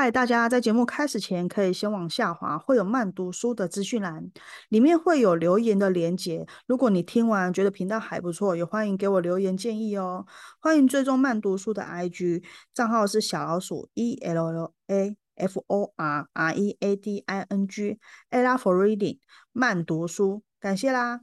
嗨，大家在节目开始前可以先往下滑，会有慢读书的资讯栏，里面会有留言的连结。如果你听完觉得频道还不错，也欢迎给我留言建议哦。欢迎追踪慢读书的 IG 账号是小老鼠 E L L A F O R R E A D I N G，Ella for reading 慢读书，感谢啦。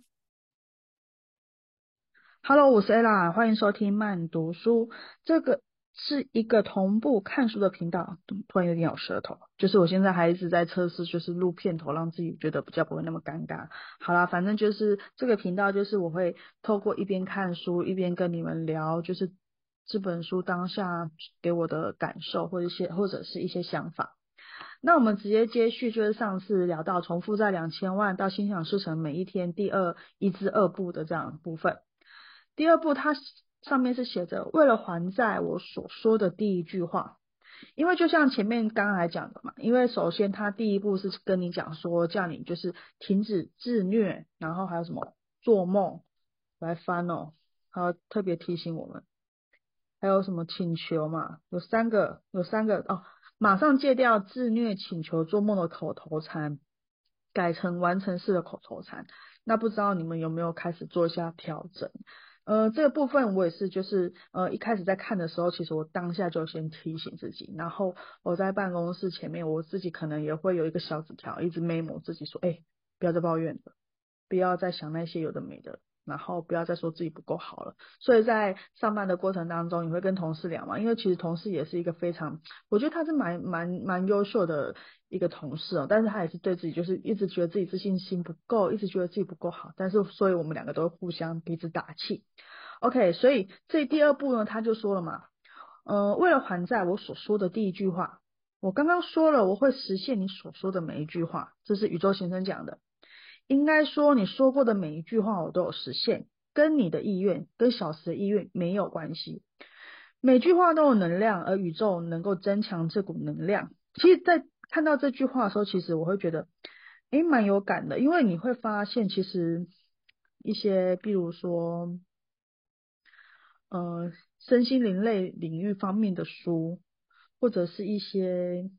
Hello，我是 Ella，欢迎收听慢读书。这个。是一个同步看书的频道，突然有点咬舌头，就是我现在还一直在测试，就是录片头，让自己觉得比较不会那么尴尬。好啦，反正就是这个频道，就是我会透过一边看书一边跟你们聊，就是这本书当下给我的感受，或者一些或者是一些想法。那我们直接接续，就是上次聊到重复在两千万到心想事成每一天第二一至二部的这样部分。第二部它。上面是写着为了还债，我所说的第一句话，因为就像前面刚刚来讲的嘛，因为首先他第一步是跟你讲说，叫你就是停止自虐，然后还有什么做梦来翻哦，还有特别提醒我们，还有什么请求嘛，有三个，有三个哦，马上戒掉自虐、请求、做梦的口头禅，改成完成式的口头禅，那不知道你们有没有开始做一下调整？呃，这个部分我也是，就是呃一开始在看的时候，其实我当下就先提醒自己，然后我在办公室前面，我自己可能也会有一个小纸条，一直 memo 自己说，哎，不要再抱怨了，不要再想那些有的没的。然后不要再说自己不够好了。所以在上班的过程当中，你会跟同事聊嘛？因为其实同事也是一个非常，我觉得他是蛮蛮蛮优秀的一个同事哦。但是他也是对自己就是一直觉得自己自信心不够，一直觉得自己不够好。但是所以我们两个都互相彼此打气。OK，所以这第二步呢，他就说了嘛，呃，为了还债，我所说的第一句话，我刚刚说了，我会实现你所说的每一句话，这是宇宙先生讲的。应该说，你说过的每一句话我都有实现，跟你的意愿、跟小时的意愿没有关系。每句话都有能量，而宇宙能够增强这股能量。其实，在看到这句话的时候，其实我会觉得，诶，蛮有感的，因为你会发现，其实一些，比如说，呃，身心灵类领域方面的书，或者是一些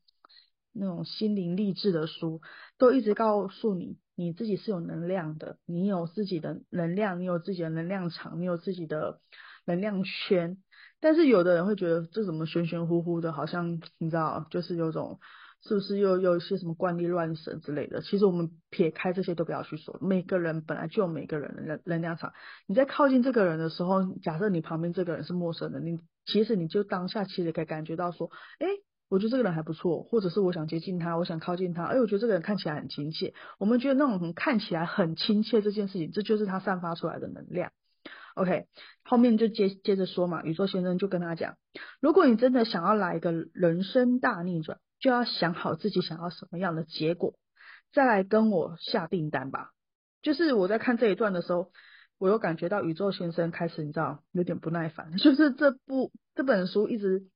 那种心灵励志的书，都一直告诉你。你自己是有能量的，你有自己的能量，你有自己的能量场，你有自己的能量圈。但是有的人会觉得这怎么玄玄乎乎的，好像你知道，就是有种是不是又有一些什么怪力乱神之类的。其实我们撇开这些都不要去说，每个人本来就有每个人的能能量场。你在靠近这个人的时候，假设你旁边这个人是陌生的，你其实你就当下其实可以感觉到说，哎。我觉得这个人还不错，或者是我想接近他，我想靠近他。哎，我觉得这个人看起来很亲切。我们觉得那种看起来很亲切这件事情，这就是他散发出来的能量。OK，后面就接接着说嘛，宇宙先生就跟他讲，如果你真的想要来一个人生大逆转，就要想好自己想要什么样的结果，再来跟我下订单吧。就是我在看这一段的时候，我有感觉到宇宙先生开始你知道有点不耐烦，就是这部这本书一直。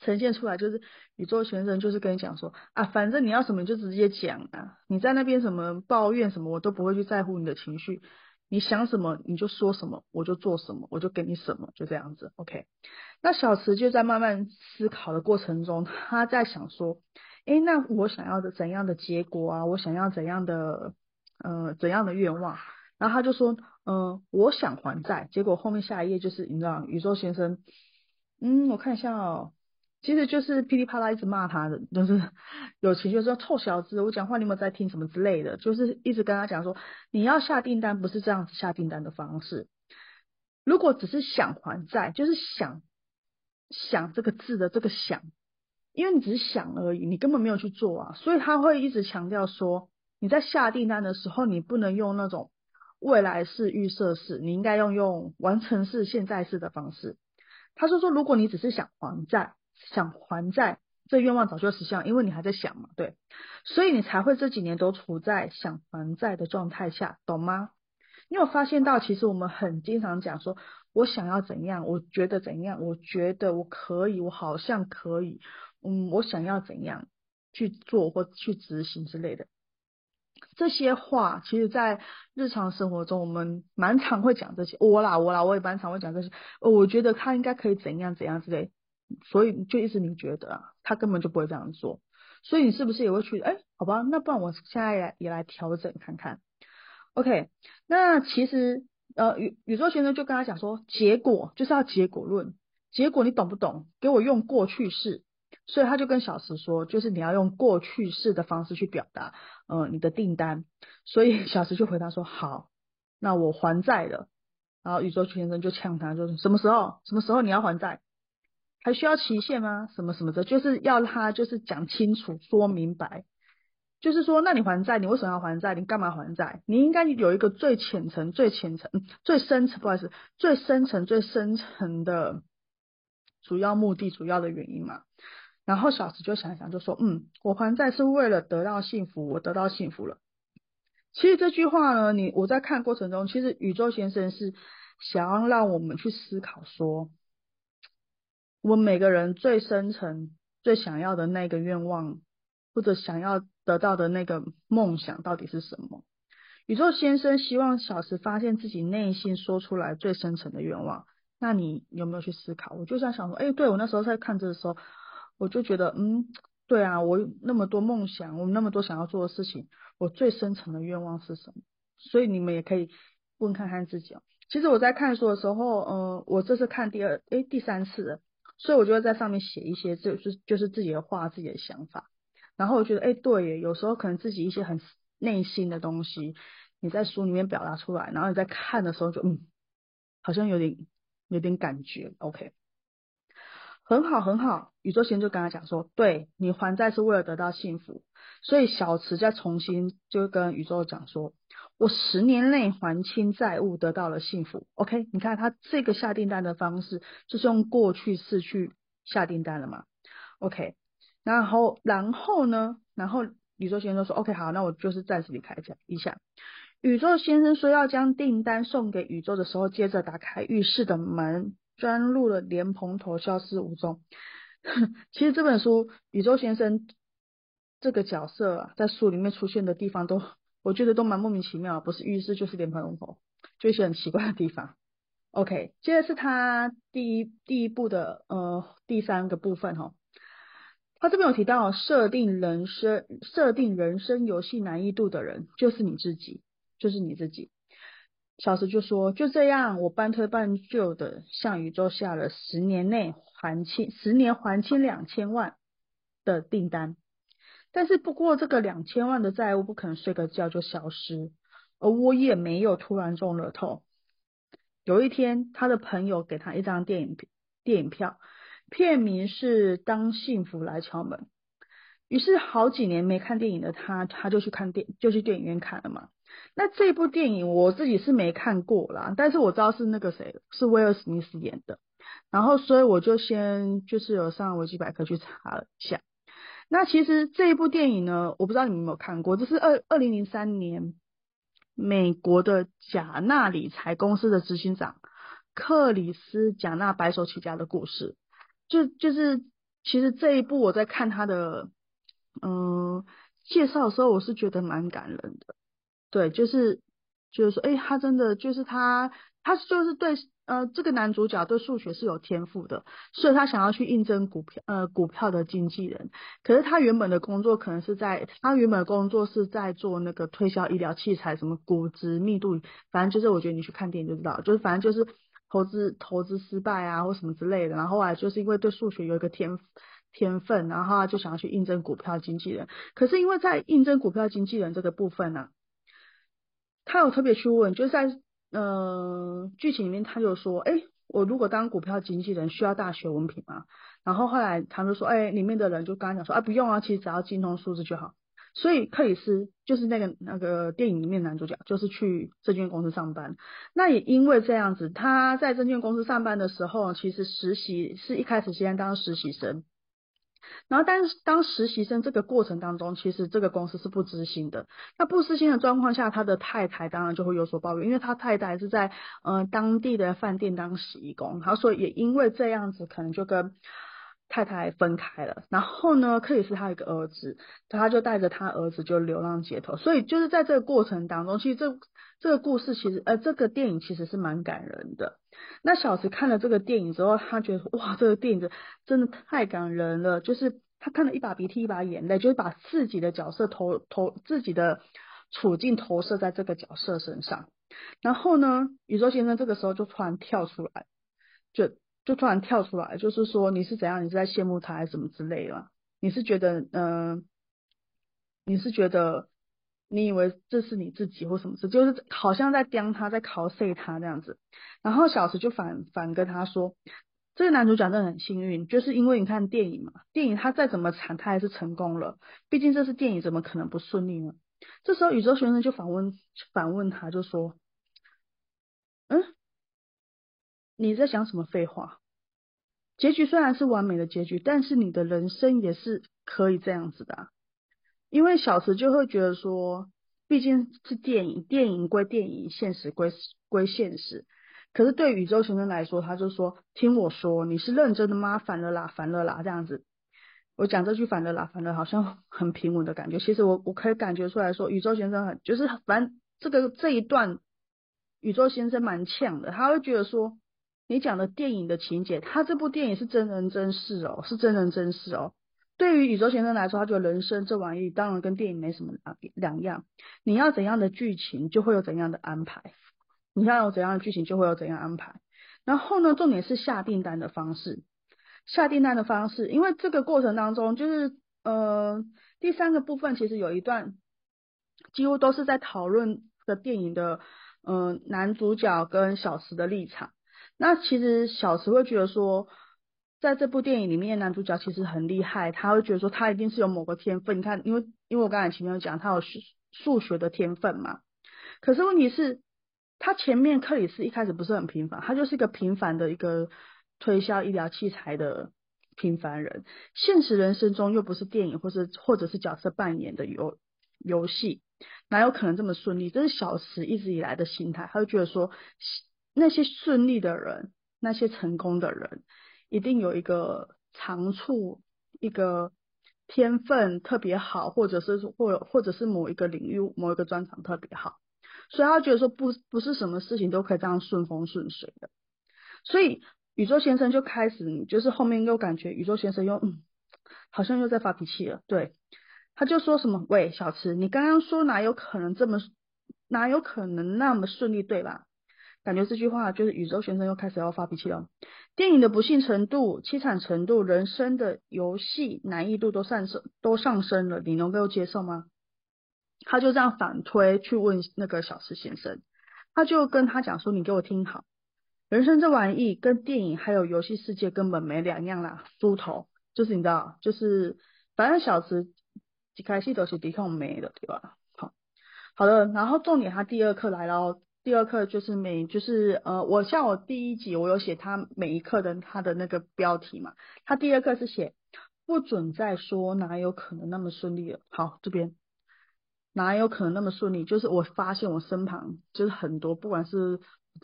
呈现出来就是宇宙先生就是跟你讲说啊，反正你要什么就直接讲啊，你在那边什么抱怨什么我都不会去在乎你的情绪，你想什么你就说什么，我就做什么，我就给你什么，就这样子，OK。那小池就在慢慢思考的过程中，他在想说，哎，那我想要的怎样的结果啊？我想要怎样的呃怎样的愿望？然后他就说，嗯，我想还债。结果后面下一页就是你知道宇宙先生，嗯，我看一下哦。其实就是噼里啪啦一直骂他的，就是有情绪说臭小子，我讲话你有没有在听什么之类的，就是一直跟他讲说，你要下订单不是这样子下订单的方式。如果只是想还债，就是想想这个字的这个想，因为你只是想而已，你根本没有去做啊，所以他会一直强调说，你在下订单的时候，你不能用那种未来式预设式，你应该用用完成式现在式的方式。他说说，如果你只是想还债。想还债，这愿望早就实现，因为你还在想嘛，对，所以你才会这几年都处在想还债的状态下，懂吗？你有发现到，其实我们很经常讲说，我想要怎样，我觉得怎样，我觉得我可以，我好像可以，嗯，我想要怎样去做或去执行之类的，这些话，其实在日常生活中，我们蛮常会讲这些，我啦我啦，我也蛮常会讲这些，我觉得他应该可以怎样怎样之类。所以就一直你觉得啊，他根本就不会这样做，所以你是不是也会去？哎，好吧，那不然我现在也也来调整看看。OK，那其实呃宇宇宙先生就跟他讲说，结果就是要结果论，结果你懂不懂？给我用过去式，所以他就跟小石说，就是你要用过去式的方式去表达，呃，你的订单。所以小石就回答说，好，那我还债了。然后宇宙先生就呛他，就是什么时候？什么时候你要还债？还需要期限吗？什么什么的，就是要他就是讲清楚、说明白。就是说，那你还债，你为什么要还债？你干嘛还债？你应该有一个最浅层、最浅层、最深层，不好意思，最深层、最深层的主要目的、主要的原因嘛。然后小石就想想，就说：“嗯，我还债是为了得到幸福，我得到幸福了。”其实这句话呢，你我在看过程中，其实宇宙先生是想要让我们去思考说，我们每个人最深层、最想要的那个愿望，或者想要。得到的那个梦想到底是什么？宇宙先生希望小时发现自己内心说出来最深层的愿望。那你有没有去思考？我就在想说，哎，对我那时候在看这的时候，我就觉得，嗯，对啊，我那么多梦想，我那么多想要做的事情，我最深层的愿望是什么？所以你们也可以问看看自己哦。其实我在看书的时候，嗯，我这是看第二，哎，第三次，所以我就会在上面写一些，就是就是自己的话，自己的想法。然后我觉得，哎，对耶，有时候可能自己一些很内心的东西，你在书里面表达出来，然后你在看的时候就，嗯，好像有点有点感觉，OK，很好很好。宇宙先就跟他讲说，对你还债是为了得到幸福，所以小池再重新就跟宇宙讲说，我十年内还清债务，得到了幸福，OK，你看他这个下订单的方式就是用过去式去下订单了嘛，OK。然后，然后呢？然后宇宙先生说：“OK，好，那我就是暂时离开一下。”宇宙先生说要将订单送给宇宙的时候，接着打开浴室的门，钻入了莲蓬头，消失无踪。其实这本书，宇宙先生这个角色啊，在书里面出现的地方都，我觉得都蛮莫名其妙，不是浴室就是莲蓬头，就一些很奇怪的地方。OK，接着是他第一第一步的呃第三个部分哈。他这边有提到，设定人生设定人生游戏难易度的人就是你自己，就是你自己。小石就说，就这样，我半推半就的向宇宙下了十年内还清十年还清两千万的订单，但是不过这个两千万的债务不可能睡个觉就消失，而我也没有突然中了头。有一天，他的朋友给他一张电影电影票。片名是《当幸福来敲门》，于是好几年没看电影的他，他就去看电，就去电影院看了嘛。那这部电影我自己是没看过啦，但是我知道是那个谁，是威尔史密斯演的。然后所以我就先就是有上维基百科去查了一下。那其实这一部电影呢，我不知道你们有没有看过，这是二二零零三年美国的贾纳理财公司的执行长克里斯贾纳白手起家的故事。就就是，其实这一部我在看他的嗯介绍的时候，我是觉得蛮感人的。对，就是就是说，哎，他真的就是他，他就是对呃这个男主角对数学是有天赋的，所以他想要去应征股票呃股票的经纪人。可是他原本的工作可能是在他原本的工作是在做那个推销医疗器材，什么骨质密度，反正就是我觉得你去看电影就知道，就是反正就是。投资投资失败啊，或什么之类的，然后后来就是因为对数学有一个天天分，然后他就想要去应征股票经纪人。可是因为在应征股票经纪人这个部分呢，他有特别去问，就是在呃剧情里面他就说，哎，我如果当股票经纪人需要大学文凭吗？然后后来他就说，哎，里面的人就跟他讲说，啊不用啊，其实只要精通数字就好。所以克里斯就是那个那个电影里面男主角，就是去证券公司上班。那也因为这样子，他在证券公司上班的时候，其实实习是一开始先当实习生。然后，但是当实习生这个过程当中，其实这个公司是不知心的。那不知心的状况下，他的太太当然就会有所抱怨，因为他太太是在呃当地的饭店当洗衣工，然后所以也因为这样子，可能就跟太太分开了，然后呢，克里斯他有一个儿子，他就带着他儿子就流浪街头，所以就是在这个过程当中，其实这这个故事其实呃这个电影其实是蛮感人的。那小池看了这个电影之后，他觉得哇，这个电影真的太感人了，就是他看了一把鼻涕一把眼泪，就是把自己的角色投投自己的处境投射在这个角色身上。然后呢，宇宙先生这个时候就突然跳出来，就就突然跳出来，就是说你是怎样，你是在羡慕他还是什么之类的？你是觉得嗯，你是觉得你以为这是你自己或什么事，就是好像在刁他，在 cos 他这样子。然后小石就反反跟他说，这个男主角真的很幸运，就是因为你看电影嘛，电影他再怎么惨，他还是成功了，毕竟这是电影，怎么可能不顺利呢？这时候宇宙先生就反问反问他，就说。嗯，你在讲什么废话？结局虽然是完美的结局，但是你的人生也是可以这样子的。因为小池就会觉得说，毕竟是电影，电影归电影，现实归归现实。可是对宇宙先生来说，他就说：“听我说，你是认真的吗？反了啦，反了啦，这样子。”我讲这句反了啦，反了，好像很平稳的感觉。其实我我可以感觉出来说，宇宙先生很就是反正这个这一段。宇宙先生蛮呛的，他会觉得说，你讲的电影的情节，他这部电影是真人真事哦，是真人真事哦。对于宇宙先生来说，他觉得人生这玩意当然跟电影没什么两两样。你要怎样的剧情，就会有怎样的安排；你要有怎样的剧情，就会有怎样安排。然后呢，重点是下订单的方式，下订单的方式，因为这个过程当中，就是呃，第三个部分其实有一段，几乎都是在讨论的电影的。嗯，男主角跟小池的立场，那其实小池会觉得说，在这部电影里面，男主角其实很厉害，他会觉得说他一定是有某个天分。你看，因为因为我刚才前面有讲，他有数数学的天分嘛。可是问题是，他前面克里斯一开始不是很平凡，他就是一个平凡的一个推销医疗器材的平凡人，现实人生中又不是电影或是或者是角色扮演的游游戏。哪有可能这么顺利？这是小池一直以来的心态，他就觉得说，那些顺利的人，那些成功的人，一定有一个长处，一个天分特别好，或者是或或者是某一个领域某一个专长特别好，所以他觉得说不不是什么事情都可以这样顺风顺水的。所以宇宙先生就开始，就是后面又感觉宇宙先生又嗯，好像又在发脾气了，对。他就说什么？喂，小池，你刚刚说哪有可能这么，哪有可能那么顺利，对吧？感觉这句话就是宇宙先生又开始要发脾气了。电影的不幸程度、凄惨程度、人生的游戏难易度都上升，都上升了，你能够接受吗？他就这样反推去问那个小池先生，他就跟他讲说：“你给我听好，人生这玩意跟电影还有游戏世界根本没两样啦，猪头，就是你知道，就是反正小池。”一开始都是抵抗美的，对吧？好，好的。然后重点，他第二课来了。第二课就是每，就是呃，我像我第一集我有写他每一课的他的那个标题嘛。他第二课是写不准再说，哪有可能那么顺利了？好，这边哪有可能那么顺利？就是我发现我身旁就是很多，不管是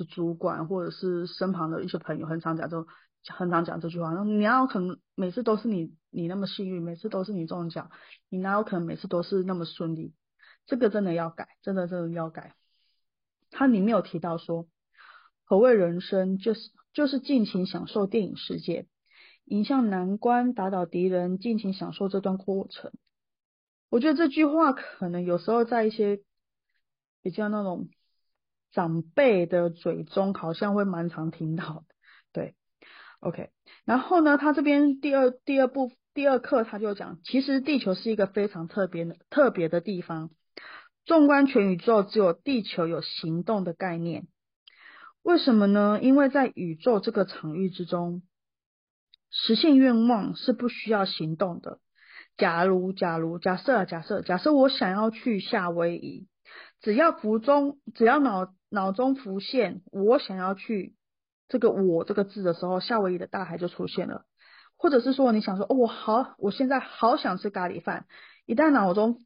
主管或者是身旁的一些朋友，很常讲这种。很常讲这句话，那你哪有可能每次都是你你那么幸运，每次都是你中奖，你哪有可能每次都是那么顺利？这个真的要改，真的真的要改。它里面有提到说，何谓人生？就是就是尽情享受电影世界，迎向难关，打倒敌人，尽情享受这段过程。我觉得这句话可能有时候在一些比较那种长辈的嘴中，好像会蛮常听到的，对。OK，然后呢，他这边第二第二部第二课他就讲，其实地球是一个非常特别的特别的地方。纵观全宇宙，只有地球有行动的概念。为什么呢？因为在宇宙这个场域之中，实现愿望是不需要行动的。假如假如假设假设假设我想要去夏威夷，只要浮中只要脑脑中浮现我想要去。这个“我”这个字的时候，夏威夷的大海就出现了，或者是说你想说，哦，我好，我现在好想吃咖喱饭。一旦脑中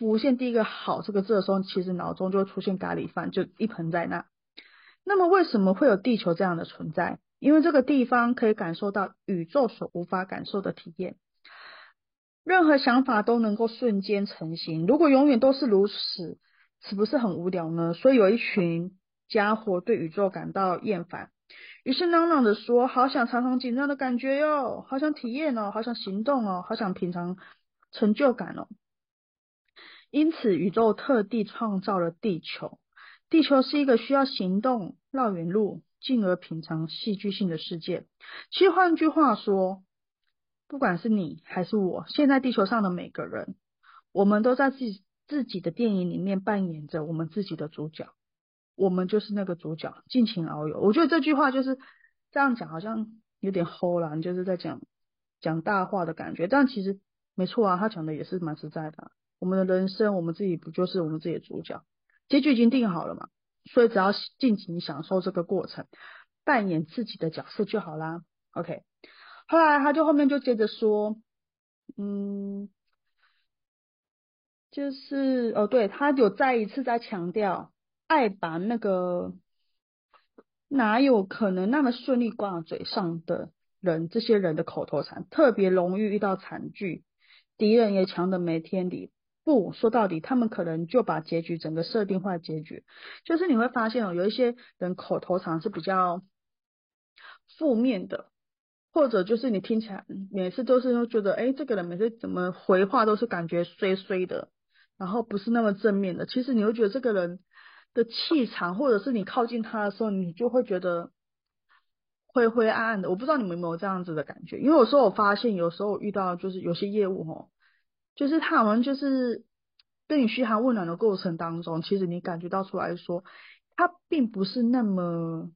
浮现第一个“好”这个字的时候，其实脑中就会出现咖喱饭，就一盆在那。那么为什么会有地球这样的存在？因为这个地方可以感受到宇宙所无法感受的体验。任何想法都能够瞬间成型。如果永远都是如此，岂不是很无聊呢？所以有一群家伙对宇宙感到厌烦，于是嚷嚷着说：“好想常常紧张的感觉哟，好想体验哦，好想行动哦，好想品尝成就感哦。”因此，宇宙特地创造了地球。地球是一个需要行动、绕远路，进而品尝戏剧性的世界。其实，换句话说，不管是你还是我，现在地球上的每个人，我们都在自自己的电影里面扮演着我们自己的主角。我们就是那个主角，尽情遨游。我觉得这句话就是这样讲，好像有点齁了，就是在讲讲大话的感觉。但其实没错啊，他讲的也是蛮实在的。我们的人生，我们自己不就是我们自己的主角？结局已经定好了嘛，所以只要尽情享受这个过程，扮演自己的角色就好啦。OK，后来他就后面就接着说，嗯，就是哦，对他有再一次在强调，爱把那个哪有可能那么顺利挂嘴上的人，这些人的口头禅，特别容易遇到惨剧，敌人也强的没天理。不说到底，他们可能就把结局整个设定坏结局，就是你会发现哦，有一些人口头禅是比较负面的，或者就是你听起来每次都是觉得，哎，这个人每次怎么回话都是感觉衰衰的，然后不是那么正面的。其实你会觉得这个人的气场，或者是你靠近他的时候，你就会觉得灰灰暗暗的。我不知道你们有没有这样子的感觉，因为有时候我发现，有时候遇到就是有些业务哦。就是他好像就是跟你嘘寒问暖的过程当中，其实你感觉到出来说，他并不是那么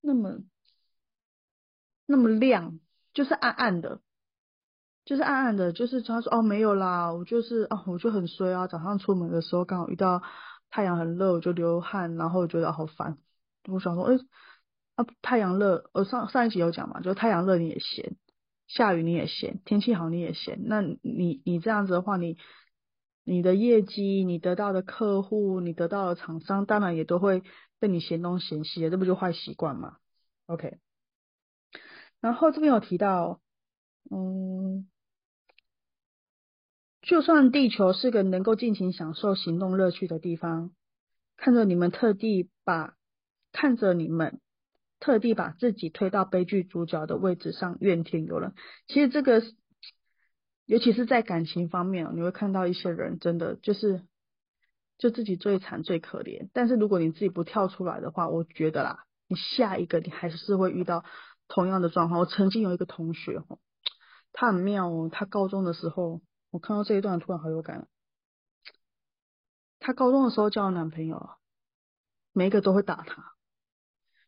那么那么亮，就是暗暗的，就是暗暗的，就是他说哦没有啦，我就是哦我就很衰啊，早上出门的时候刚好遇到太阳很热，我就流汗，然后我觉得好烦，我想说哎啊太阳热，呃上上一集有讲嘛，就是太阳热你也闲。下雨你也闲，天气好你也闲，那你你这样子的话，你你的业绩，你得到的客户，你得到的厂商，当然也都会被你嫌东嫌西的，这不就坏习惯吗？OK，然后这边有提到，嗯，就算地球是个能够尽情享受行动乐趣的地方，看着你们特地把看着你们。特地把自己推到悲剧主角的位置上，怨天尤人。其实这个，尤其是在感情方面，你会看到一些人真的就是，就自己最惨最可怜。但是如果你自己不跳出来的话，我觉得啦，你下一个你还是会遇到同样的状况。我曾经有一个同学哦，他很妙哦，他高中的时候，我看到这一段突然好有感。他高中的时候交男朋友，每一个都会打他。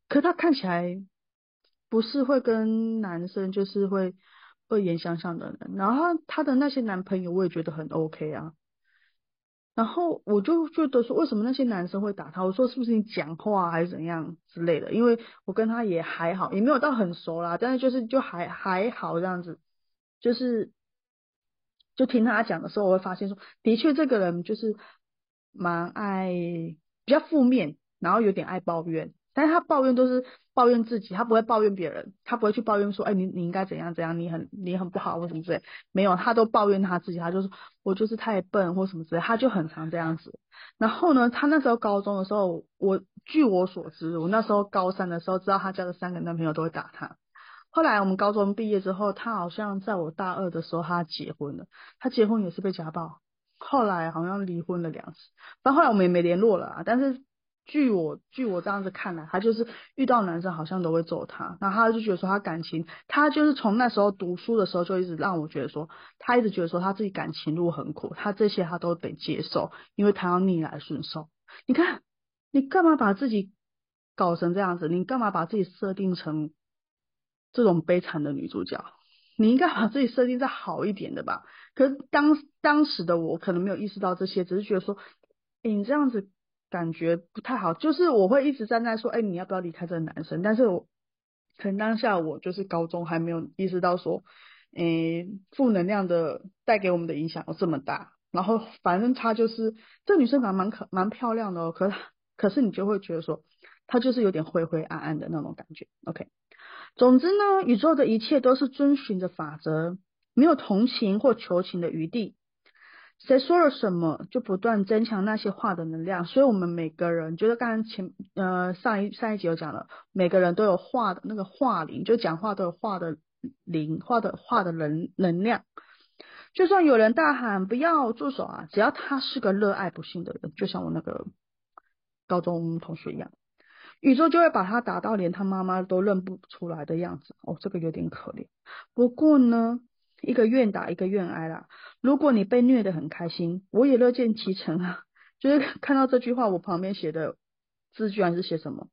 可他看起来不是会跟男生就是会恶言相向的人，然后他的那些男朋友我也觉得很 OK 啊，然后我就觉得说为什么那些男生会打他？我说是不是你讲话还是怎样之类的？因为我跟他也还好，也没有到很熟啦，但是就是就还还好这样子，就是就听他讲的时候，我会发现说，的确这个人就是蛮爱比较负面，然后有点爱抱怨。但是他抱怨都是 抱怨自己，他不会抱怨别人，他不会去抱怨说，哎，你你应该怎样怎样，你很你很不好或什么之类，没有，他都抱怨他自己，他就是我就是太笨或什么之类，他就很常这样子。然后呢，他那时候高中的时候，我据我所知，我那时候高三的时候，知道他交的三个男朋友都会打他。后来我们高中毕业之后，他好像在我大二的时候他结婚了，他结婚也是被家暴，后来好像离婚了两次，但后来我们也没联络了啊，但是。据我据我这样子看来，他就是遇到男生好像都会揍他，然后他就觉得说他感情，他就是从那时候读书的时候就一直让我觉得说，他一直觉得说他自己感情路很苦，他这些他都得接受，因为他要逆来顺受。你看，你干嘛把自己搞成这样子？你干嘛把自己设定成这种悲惨的女主角？你应该把自己设定在好一点的吧？可是当当时的我可能没有意识到这些，只是觉得说，你这样子。感觉不太好，就是我会一直站在说，哎，你要不要离开这个男生？但是我可能当下我就是高中还没有意识到说，诶，负能量的带给我们的影响有这么大。然后反正他就是这女生长蛮可蛮漂亮的哦，可可是你就会觉得说，她就是有点灰灰暗暗的那种感觉。OK，总之呢，宇宙的一切都是遵循着法则，没有同情或求情的余地。谁说了什么，就不断增强那些话的能量。所以，我们每个人，就是刚刚前呃上一上一集有讲了，每个人都有话的那个话灵，就讲话都有话的灵，话的话的能能量。就算有人大喊不要住手啊，只要他是个热爱不幸的人，就像我那个高中同学一样，宇宙就会把他打到连他妈妈都认不出来的样子。哦，这个有点可怜。不过呢。一个愿打，一个愿挨啦。如果你被虐的很开心，我也乐见其成啊。就是看到这句话，我旁边写的字居然是写什么？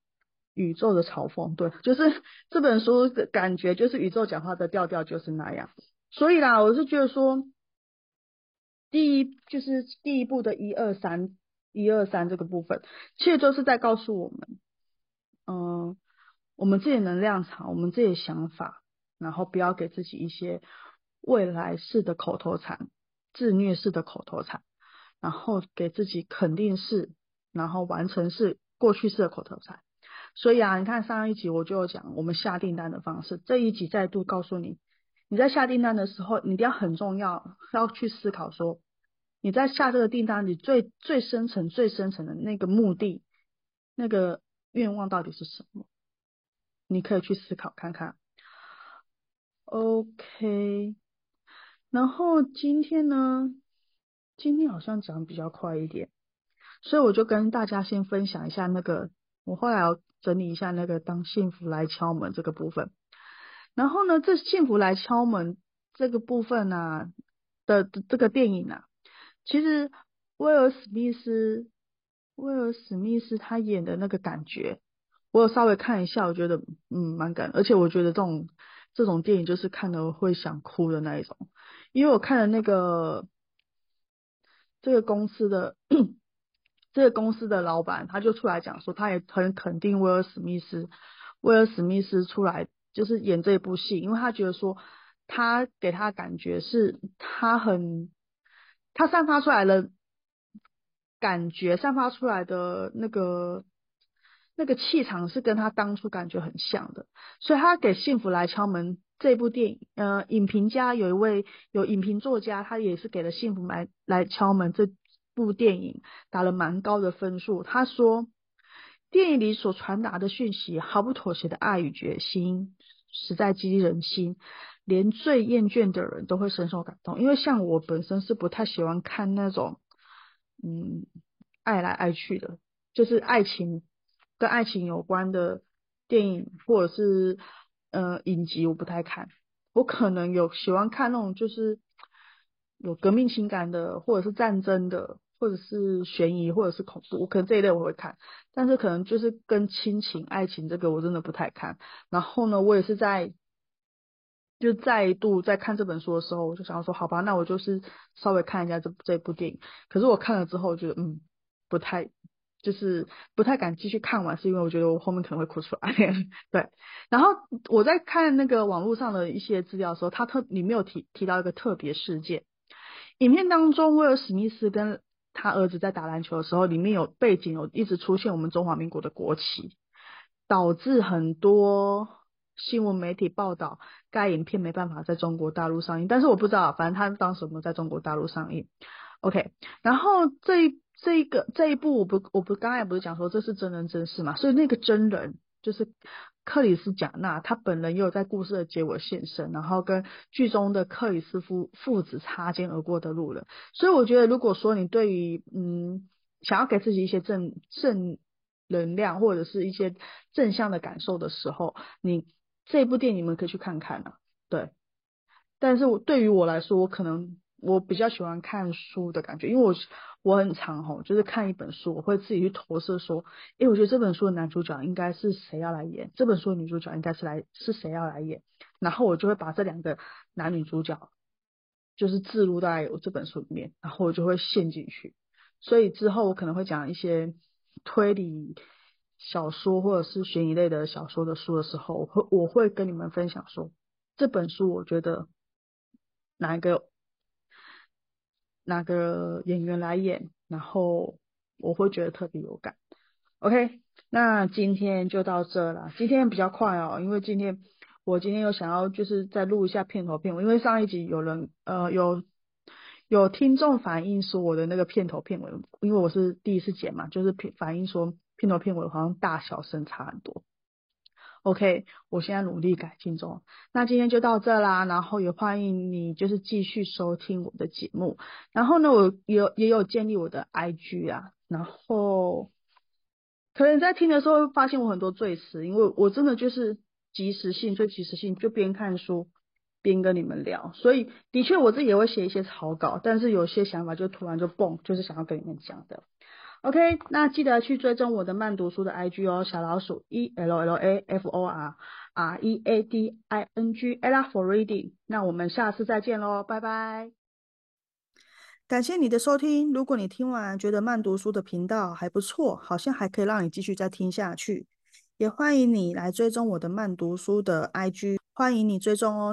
宇宙的嘲讽。对，就是这本书的感觉，就是宇宙讲话的调调就是那样。所以啦，我是觉得说，第一就是第一步的一二三，一二三这个部分，其实都是在告诉我们，嗯，我们自己能量场，我们自己的想法，然后不要给自己一些。未来式的口头禅，自虐式的口头禅，然后给自己肯定式，然后完成式过去式的口头禅。所以啊，你看上一集我就有讲我们下订单的方式，这一集再度告诉你，你在下订单的时候，你一定要很重要，要去思考说，你在下这个订单，你最最深层、最深层的那个目的、那个愿望到底是什么？你可以去思考看看。OK。然后今天呢，今天好像讲比较快一点，所以我就跟大家先分享一下那个，我后来要整理一下那个当幸福来敲门这个部分。然后呢，这幸福来敲门这个部分呢的这个电影啊，其实威尔史密斯，威尔史密斯他演的那个感觉，我有稍微看一下，我觉得嗯蛮感，而且我觉得这种这种电影就是看了会想哭的那一种。因为我看了那个这个公司的这个公司的老板，他就出来讲说，他也很肯定威尔史密斯，威尔史密斯出来就是演这部戏，因为他觉得说他给他感觉是他很他散发出来的感觉，散发出来的那个那个气场是跟他当初感觉很像的，所以他给幸福来敲门。这部电影，呃，影评家有一位有影评作家，他也是给了《幸福来来敲门》这部电影打了蛮高的分数。他说，电影里所传达的讯息毫不妥协的爱与决心，实在激励人心，连最厌倦的人都会深受感动。因为像我本身是不太喜欢看那种，嗯，爱来爱去的，就是爱情跟爱情有关的电影，或者是。呃，影集我不太看，我可能有喜欢看那种就是有革命情感的，或者是战争的，或者是悬疑，或者是恐怖，我可能这一类我会看，但是可能就是跟亲情、爱情这个我真的不太看。然后呢，我也是在就再度在看这本书的时候，我就想要说，好吧，那我就是稍微看一下这这部电影。可是我看了之后，觉得嗯，不太。就是不太敢继续看完，是因为我觉得我后面可能会哭出来。对，然后我在看那个网络上的一些资料的时候，他特里面有提提到一个特别事件。影片当中，威尔史密斯跟他儿子在打篮球的时候，里面有背景有一直出现我们中华民国的国旗，导致很多新闻媒体报道该影片没办法在中国大陆上映。但是我不知道，反正他当时有没有在中国大陆上映。OK，然后这一。这一个这一部我不我不刚才不是讲说这是真人真事嘛，所以那个真人就是克里斯贾纳，他本人也有在故事的结尾现身，然后跟剧中的克里斯夫父子擦肩而过的路人，所以我觉得如果说你对于嗯想要给自己一些正正能量或者是一些正向的感受的时候，你这部电影你们可以去看看啊，对，但是我对于我来说，我可能。我比较喜欢看书的感觉，因为我我很常吼，就是看一本书，我会自己去投射说，诶，我觉得这本书的男主角应该是谁要来演，这本书的女主角应该是来是谁要来演，然后我就会把这两个男女主角就是置入在我这本书里面，然后我就会陷进去，所以之后我可能会讲一些推理小说或者是悬疑类的小说的书的时候，我会我会跟你们分享说，这本书我觉得哪一个。哪个演员来演，然后我会觉得特别有感。OK，那今天就到这了。今天比较快哦，因为今天我今天有想要就是再录一下片头片尾，因为上一集有人呃有有听众反映说我的那个片头片尾，因为我是第一次剪嘛，就是片反映说片头片尾好像大小声差很多。OK，我现在努力改进中。那今天就到这啦，然后也欢迎你就是继续收听我的节目。然后呢，我有也有建立我的 IG 啊，然后可能在听的时候发现我很多赘词，因为我真的就是及时性最及时性，就边看书边跟你们聊。所以的确我自己也会写一些草稿，但是有些想法就突然就蹦，就是想要跟你们讲的。OK，那记得去追踪我的慢读书的 IG 哦，小老鼠 E L L A F O R R E A D I N G Ella for Reading。那我们下次再见喽，拜拜！感谢你的收听。如果你听完觉得慢读书的频道还不错，好像还可以让你继续再听下去，也欢迎你来追踪我的慢读书的 IG，欢迎你追踪哦。